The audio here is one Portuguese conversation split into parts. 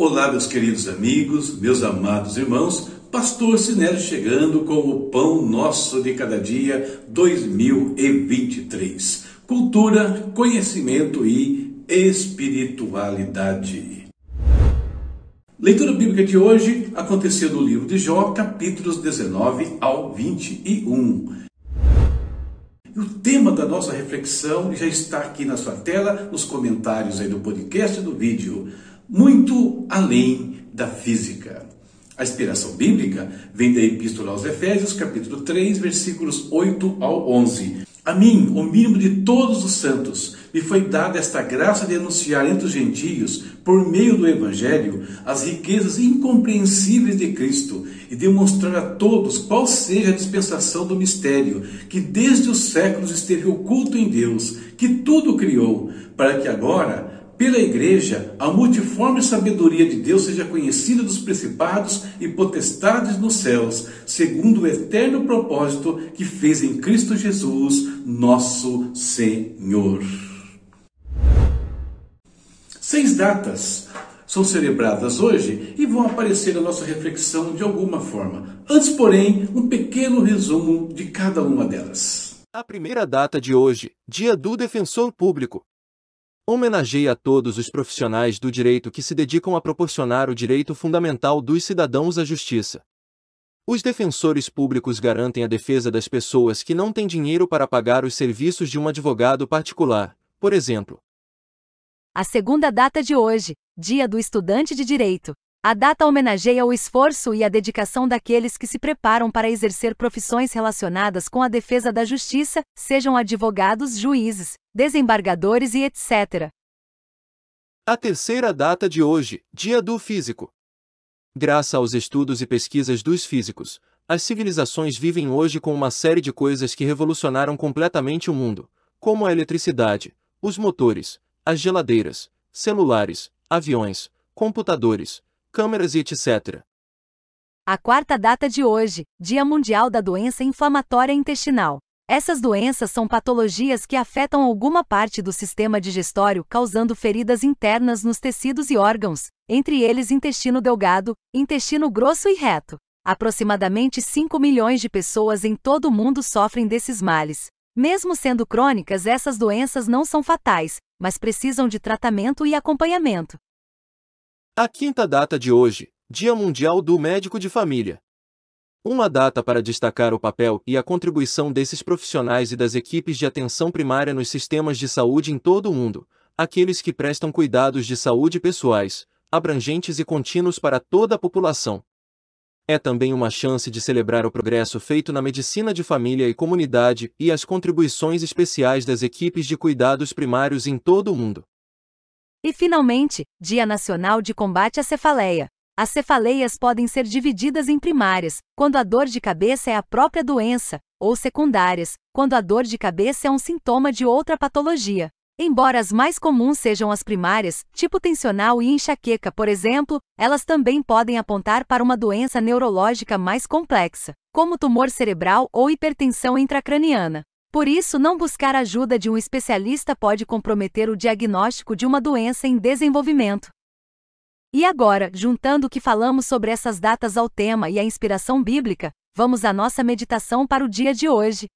Olá, meus queridos amigos, meus amados irmãos, Pastor Sinésio chegando com o Pão Nosso de Cada Dia 2023. Cultura, conhecimento e espiritualidade. Leitura bíblica de hoje aconteceu no livro de Jó, capítulos 19 ao 21. E o tema da nossa reflexão já está aqui na sua tela, nos comentários aí do podcast e do vídeo muito além da física. A inspiração bíblica vem da Epístola aos Efésios, capítulo 3, versículos 8 ao 11. A mim, o mínimo de todos os santos, me foi dada esta graça de anunciar entre os gentios, por meio do Evangelho, as riquezas incompreensíveis de Cristo e demonstrar a todos qual seja a dispensação do mistério, que desde os séculos esteve oculto em Deus, que tudo criou, para que agora pela igreja, a multiforme sabedoria de Deus seja conhecida dos principados e potestades nos céus, segundo o eterno propósito que fez em Cristo Jesus, nosso Senhor. Seis datas são celebradas hoje e vão aparecer na nossa reflexão de alguma forma. Antes, porém, um pequeno resumo de cada uma delas. A primeira data de hoje, Dia do Defensor Público, Homenageia a todos os profissionais do direito que se dedicam a proporcionar o direito fundamental dos cidadãos à justiça. Os defensores públicos garantem a defesa das pessoas que não têm dinheiro para pagar os serviços de um advogado particular, por exemplo. A segunda data de hoje, Dia do Estudante de Direito. A data homenageia o esforço e a dedicação daqueles que se preparam para exercer profissões relacionadas com a defesa da justiça, sejam advogados, juízes, desembargadores e etc. A terceira data de hoje, Dia do Físico. Graças aos estudos e pesquisas dos físicos, as civilizações vivem hoje com uma série de coisas que revolucionaram completamente o mundo, como a eletricidade, os motores, as geladeiras, celulares, aviões, computadores, câmeras e etc. A quarta data de hoje, Dia Mundial da Doença Inflamatória Intestinal. Essas doenças são patologias que afetam alguma parte do sistema digestório, causando feridas internas nos tecidos e órgãos, entre eles intestino delgado, intestino grosso e reto. Aproximadamente 5 milhões de pessoas em todo o mundo sofrem desses males. Mesmo sendo crônicas, essas doenças não são fatais, mas precisam de tratamento e acompanhamento. A quinta data de hoje, Dia Mundial do Médico de Família. Uma data para destacar o papel e a contribuição desses profissionais e das equipes de atenção primária nos sistemas de saúde em todo o mundo, aqueles que prestam cuidados de saúde pessoais, abrangentes e contínuos para toda a população. É também uma chance de celebrar o progresso feito na medicina de família e comunidade e as contribuições especiais das equipes de cuidados primários em todo o mundo. E finalmente, Dia Nacional de Combate à Cefaleia. As cefaleias podem ser divididas em primárias, quando a dor de cabeça é a própria doença, ou secundárias, quando a dor de cabeça é um sintoma de outra patologia. Embora as mais comuns sejam as primárias, tipo tensional e enxaqueca, por exemplo, elas também podem apontar para uma doença neurológica mais complexa, como tumor cerebral ou hipertensão intracraniana. Por isso, não buscar ajuda de um especialista pode comprometer o diagnóstico de uma doença em desenvolvimento. E agora, juntando o que falamos sobre essas datas ao tema e a inspiração bíblica, vamos à nossa meditação para o dia de hoje.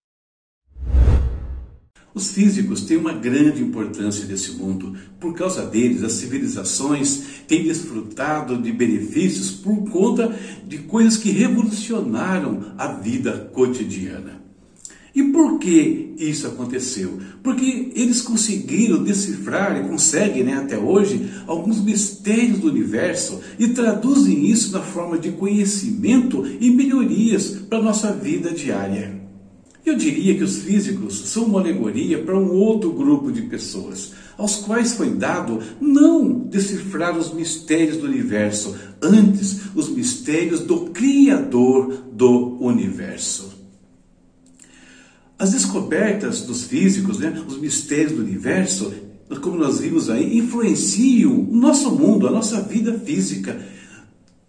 Os físicos têm uma grande importância nesse mundo. Por causa deles, as civilizações têm desfrutado de benefícios por conta de coisas que revolucionaram a vida cotidiana. E por que isso aconteceu? Porque eles conseguiram decifrar e conseguem né, até hoje alguns mistérios do universo e traduzem isso na forma de conhecimento e melhorias para a nossa vida diária. Eu diria que os físicos são uma alegoria para um outro grupo de pessoas, aos quais foi dado não decifrar os mistérios do universo, antes os mistérios do Criador do universo. As descobertas dos físicos, né, os mistérios do universo, como nós vimos aí, influenciam o nosso mundo, a nossa vida física.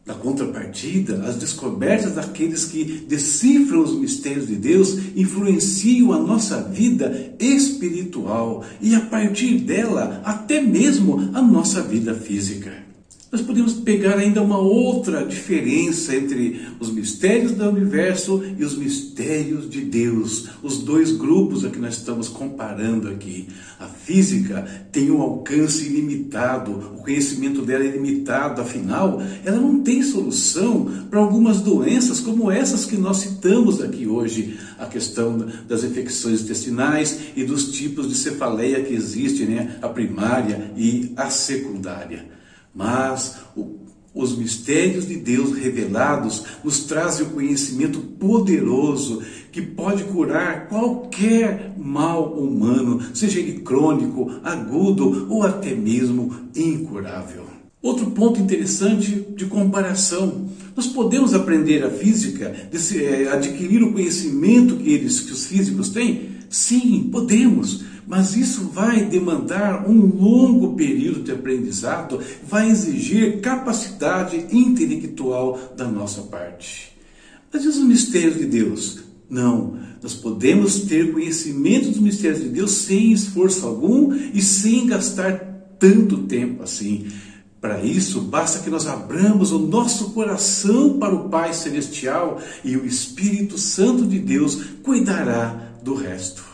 Na contrapartida, as descobertas daqueles que decifram os mistérios de Deus influenciam a nossa vida espiritual e, a partir dela, até mesmo a nossa vida física. Nós podemos pegar ainda uma outra diferença entre os mistérios do universo e os mistérios de Deus. Os dois grupos a que nós estamos comparando aqui. A física tem um alcance ilimitado, o conhecimento dela é ilimitado, afinal, ela não tem solução para algumas doenças como essas que nós citamos aqui hoje. A questão das infecções intestinais e dos tipos de cefaleia que existem, né? a primária e a secundária. Mas o, os mistérios de Deus revelados nos trazem o conhecimento poderoso que pode curar qualquer mal humano, seja ele crônico, agudo ou até mesmo incurável. Outro ponto interessante de comparação. Nós podemos aprender a física, eh, adquirir o conhecimento que eles, que os físicos têm? Sim, podemos. Mas isso vai demandar um longo período de aprendizado, vai exigir capacidade intelectual da nossa parte. Mas e os mistérios de Deus? Não, nós podemos ter conhecimento dos mistérios de Deus sem esforço algum e sem gastar tanto tempo assim. Para isso, basta que nós abramos o nosso coração para o Pai Celestial e o Espírito Santo de Deus cuidará do resto.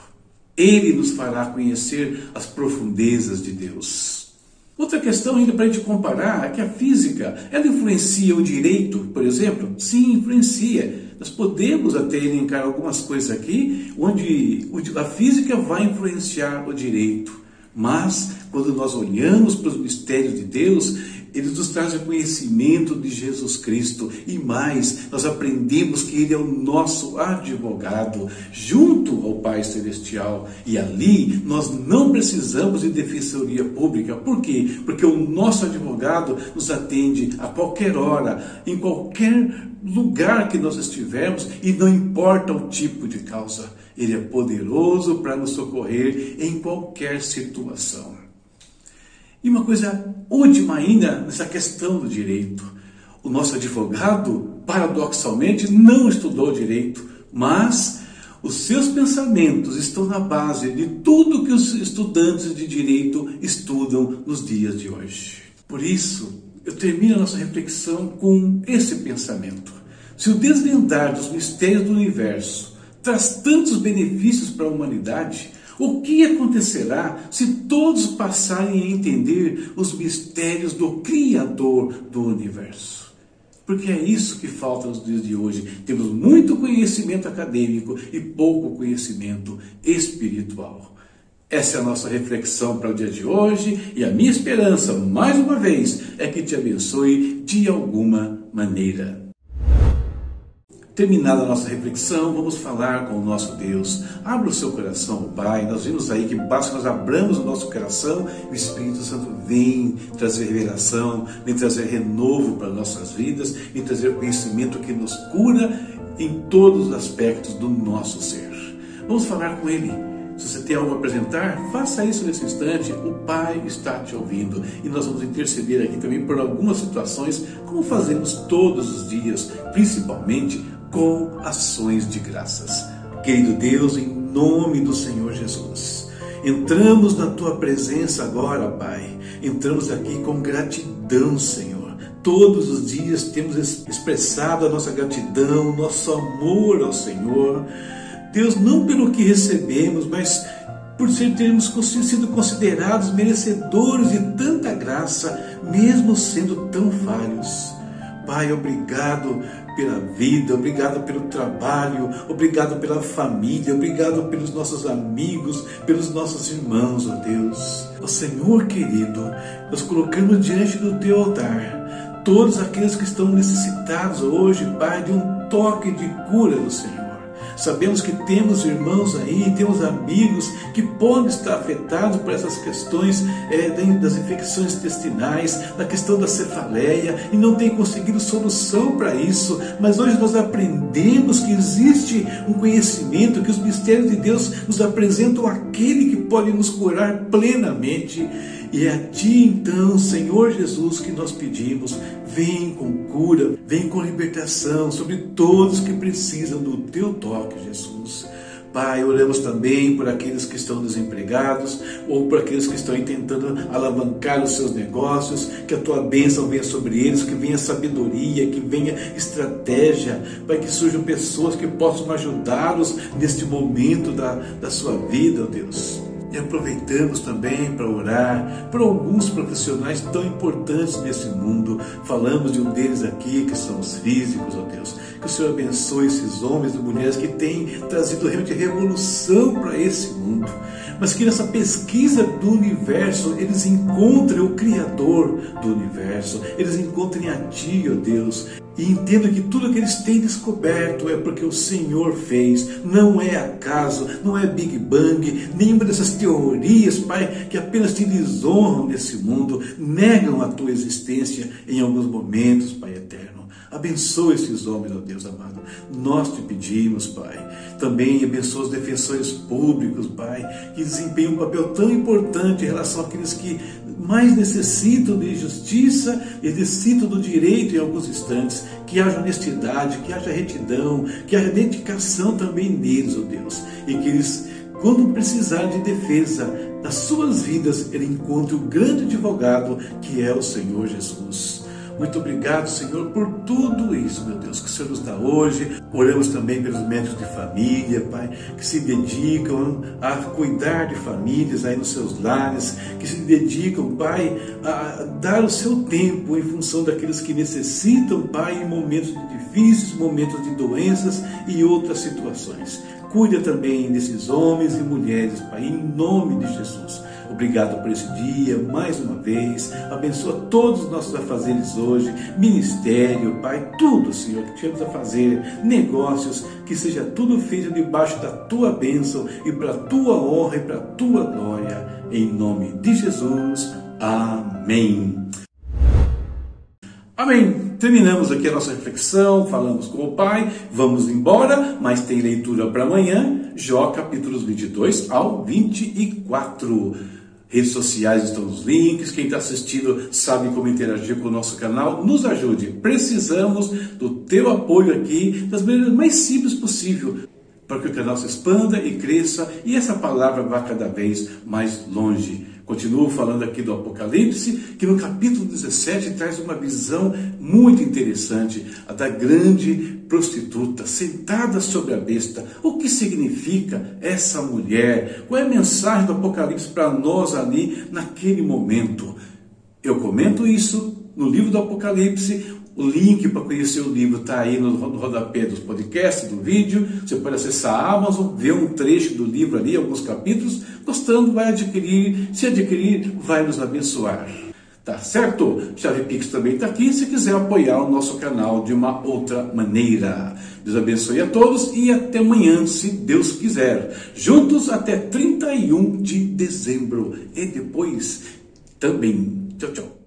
Ele nos fará conhecer as profundezas de Deus. Outra questão ainda para a gente comparar é que a física, ela influencia o direito, por exemplo? Sim, influencia. Nós podemos até elencar algumas coisas aqui onde a física vai influenciar o direito. Mas, quando nós olhamos para os mistérios de Deus, eles nos trazem o conhecimento de Jesus Cristo e mais, nós aprendemos que Ele é o nosso advogado junto ao Pai Celestial e ali nós não precisamos de defensoria pública. Por quê? Porque o nosso advogado nos atende a qualquer hora, em qualquer lugar que nós estivermos e não importa o tipo de causa. Ele é poderoso para nos socorrer em qualquer situação. E uma coisa última ainda nessa questão do direito. O nosso advogado, paradoxalmente, não estudou direito, mas os seus pensamentos estão na base de tudo que os estudantes de direito estudam nos dias de hoje. Por isso, eu termino a nossa reflexão com esse pensamento. Se o desvendar dos mistérios do universo traz tantos benefícios para a humanidade, o que acontecerá se todos passarem a entender os mistérios do Criador do universo? Porque é isso que falta nos dias de hoje. Temos muito conhecimento acadêmico e pouco conhecimento espiritual. Essa é a nossa reflexão para o dia de hoje e a minha esperança, mais uma vez, é que te abençoe de alguma maneira. Terminada a nossa reflexão, vamos falar com o nosso Deus. Abra o seu coração, Pai. Nós vimos aí que basta nós abramos o nosso coração e o Espírito Santo vem trazer revelação, vem trazer renovo para nossas vidas, vem trazer conhecimento que nos cura em todos os aspectos do nosso ser. Vamos falar com Ele. Se você tem algo a apresentar, faça isso nesse instante. O Pai está te ouvindo e nós vamos interceder aqui também por algumas situações, como fazemos todos os dias, principalmente com ações de graças. Querido Deus, em nome do Senhor Jesus, entramos na tua presença agora, Pai. Entramos aqui com gratidão, Senhor. Todos os dias temos expressado a nossa gratidão, nosso amor ao Senhor. Deus, não pelo que recebemos, mas por termos sido considerados merecedores de tanta graça, mesmo sendo tão falhos. Pai, obrigado pela vida, obrigado pelo trabalho, obrigado pela família, obrigado pelos nossos amigos, pelos nossos irmãos, ó Deus. Ó Senhor querido, nós colocamos diante do teu altar todos aqueles que estão necessitados hoje, Pai, de um toque de cura do Senhor. Sabemos que temos irmãos aí, temos amigos que podem estar afetados por essas questões é, das infecções intestinais, da questão da cefaleia e não têm conseguido solução para isso. Mas hoje nós aprendemos que existe um conhecimento, que os mistérios de Deus nos apresentam aquele que pode nos curar plenamente. E é a Ti então, Senhor Jesus, que nós pedimos, vem com cura, vem com libertação sobre todos que precisam do Teu toque, Jesus. Pai, oramos também por aqueles que estão desempregados ou por aqueles que estão tentando alavancar os seus negócios, que a tua bênção venha sobre eles, que venha sabedoria, que venha estratégia, Pai, que surjam pessoas que possam ajudá-los neste momento da, da sua vida, ó Deus. E aproveitamos também para orar por alguns profissionais tão importantes nesse mundo. Falamos de um deles aqui, que são os físicos, ó Deus. Que o Senhor abençoe esses homens e mulheres que têm trazido realmente revolução para esse mundo. Mas que nessa pesquisa do universo eles encontrem o Criador do universo, eles encontrem a Ti, ó Deus, e entendam que tudo que eles têm descoberto é porque o Senhor fez, não é acaso, não é Big Bang, nenhuma dessas teorias, Pai, que apenas te desonram nesse mundo, negam a tua existência em alguns momentos, Pai eterno. Abençoa esses homens, ó Deus amado. Nós te pedimos, Pai. Também abençoa os defensores públicos, Pai, que desempenham um papel tão importante em relação àqueles que mais necessitam de justiça e necessitam do direito em alguns instantes. Que haja honestidade, que haja retidão, que haja dedicação também neles, ó Deus. E que eles, quando precisarem de defesa das suas vidas, ele encontre o grande advogado que é o Senhor Jesus. Muito obrigado, Senhor, por tudo isso, meu Deus, que o Senhor nos dá hoje. Oramos também pelos médicos de família, Pai, que se dedicam a cuidar de famílias aí nos seus lares, que se dedicam, Pai, a dar o seu tempo em função daqueles que necessitam, Pai, em momentos difíceis, momentos de doenças e outras situações. Cuida também desses homens e mulheres, Pai, em nome de Jesus. Obrigado por esse dia, mais uma vez. Abençoa todos os nossos afazeres hoje, ministério, Pai, tudo, Senhor, que temos a fazer, negócios, que seja tudo feito debaixo da tua bênção e para a tua honra e para a tua glória. Em nome de Jesus. Amém. Amém. Terminamos aqui a nossa reflexão, falamos com o Pai, vamos embora, mas tem leitura para amanhã, Jó capítulos 22 ao 24. Redes sociais estão nos links. Quem está assistindo sabe como interagir com o nosso canal. Nos ajude. Precisamos do teu apoio aqui das maneiras mais simples possível para que o canal se expanda e cresça e essa palavra vá cada vez mais longe. Continuo falando aqui do Apocalipse, que no capítulo 17 traz uma visão muito interessante, a da grande prostituta sentada sobre a besta. O que significa essa mulher? Qual é a mensagem do Apocalipse para nós ali naquele momento? Eu comento isso no livro do Apocalipse, o link para conhecer o livro está aí no rodapé dos podcasts, do vídeo. Você pode acessar a Amazon, ver um trecho do livro ali, alguns capítulos. Gostando, vai adquirir. Se adquirir, vai nos abençoar. Tá certo? Chave Pix também está aqui se quiser apoiar o nosso canal de uma outra maneira. Deus abençoe a todos e até amanhã, se Deus quiser. Juntos até 31 de dezembro. E depois também. Tchau, tchau.